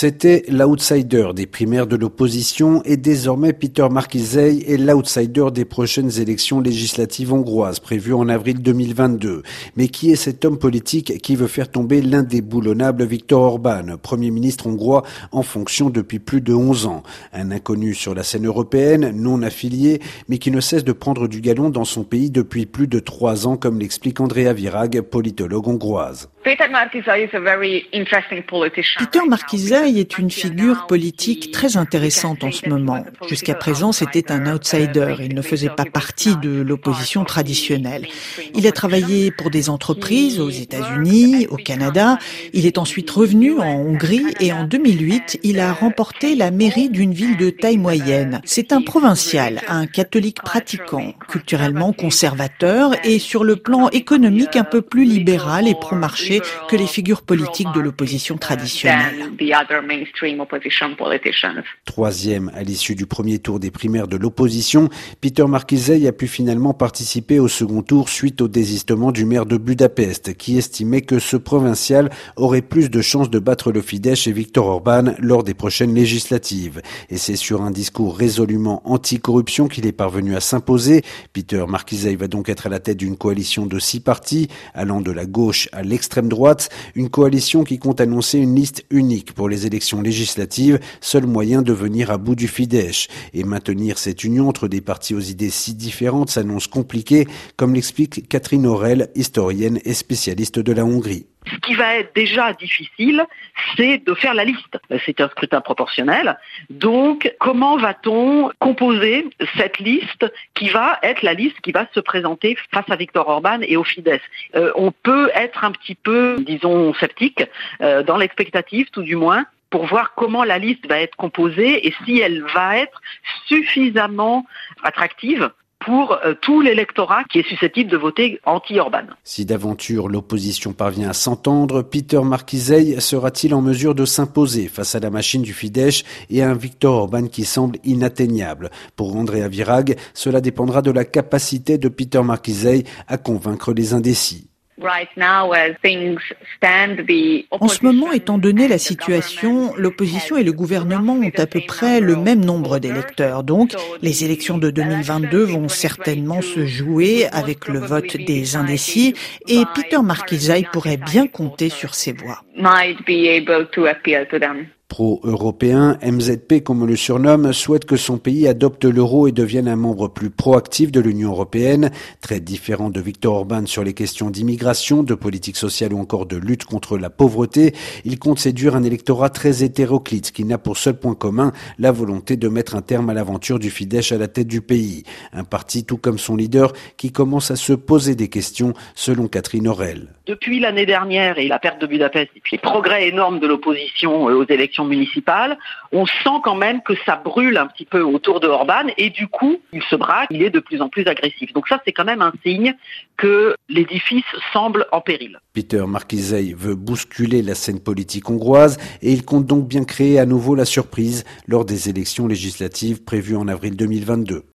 C'était l'outsider des primaires de l'opposition et désormais Peter Markizei est l'outsider des prochaines élections législatives hongroises prévues en avril 2022. Mais qui est cet homme politique qui veut faire tomber l'indéboulonnable Viktor Orban, premier ministre hongrois en fonction depuis plus de 11 ans? Un inconnu sur la scène européenne, non affilié, mais qui ne cesse de prendre du galon dans son pays depuis plus de trois ans, comme l'explique Andrea Virag, politologue hongroise. Peter Markizai est une figure politique très intéressante en ce moment. Jusqu'à présent, c'était un outsider. Il ne faisait pas partie de l'opposition traditionnelle. Il a travaillé pour des entreprises aux États-Unis, au Canada. Il est ensuite revenu en Hongrie et en 2008, il a remporté la mairie d'une ville de taille moyenne. C'est un provincial, un catholique pratiquant, culturellement conservateur et sur le plan économique un peu plus libéral et pro-marché que les figures politiques de l'opposition traditionnelle. Troisième à l'issue du premier tour des primaires de l'opposition, Peter Markizei a pu finalement participer au second tour suite au désistement du maire de Budapest qui estimait que ce provincial aurait plus de chances de battre le Fidesz et Viktor Orban lors des prochaines législatives. Et c'est sur un discours résolument anti-corruption qu'il est parvenu à s'imposer. Peter Markizei va donc être à la tête d'une coalition de six partis allant de la gauche à l'extrême droite, une coalition qui compte annoncer une liste unique pour les élections législatives, seul moyen de venir à bout du Fidesz. Et maintenir cette union entre des partis aux idées si différentes s'annonce compliqué, comme l'explique Catherine Aurel, historienne et spécialiste de la Hongrie. Ce qui va être déjà difficile, c'est de faire la liste. C'est un scrutin proportionnel. Donc, comment va-t-on composer cette liste qui va être la liste qui va se présenter face à Viktor Orban et au Fidesz? Euh, On peut être un petit peu, disons, sceptique euh, dans l'expectative, tout du moins, pour voir comment la liste va être composée et si elle va être suffisamment attractive pour euh, tout l'électorat qui est susceptible de voter anti-Orban. Si d'aventure l'opposition parvient à s'entendre, Peter Markizei sera-t-il en mesure de s'imposer face à la machine du Fidesz et à un Viktor Orban qui semble inatteignable? Pour Andrea Virag, cela dépendra de la capacité de Peter Markizei à convaincre les indécis. En ce moment, étant donné la situation, l'opposition et le gouvernement ont à peu près le même nombre d'électeurs. Donc, les élections de 2022 vont certainement se jouer avec le vote des indécis. Et Peter Markizai pourrait bien compter sur ces voix pro-européen, MZP comme on le surnomme, souhaite que son pays adopte l'euro et devienne un membre plus proactif de l'Union européenne, très différent de Viktor Orban sur les questions d'immigration, de politique sociale ou encore de lutte contre la pauvreté. Il compte séduire un électorat très hétéroclite qui n'a pour seul point commun la volonté de mettre un terme à l'aventure du Fidesz à la tête du pays. Un parti tout comme son leader qui commence à se poser des questions selon Catherine Aurel. Depuis l'année dernière et la perte de Budapest et puis les progrès énormes de l'opposition euh, aux élections municipale, on sent quand même que ça brûle un petit peu autour de Orban et du coup, il se braque, il est de plus en plus agressif. Donc ça, c'est quand même un signe que l'édifice semble en péril. Peter Markizei veut bousculer la scène politique hongroise et il compte donc bien créer à nouveau la surprise lors des élections législatives prévues en avril 2022.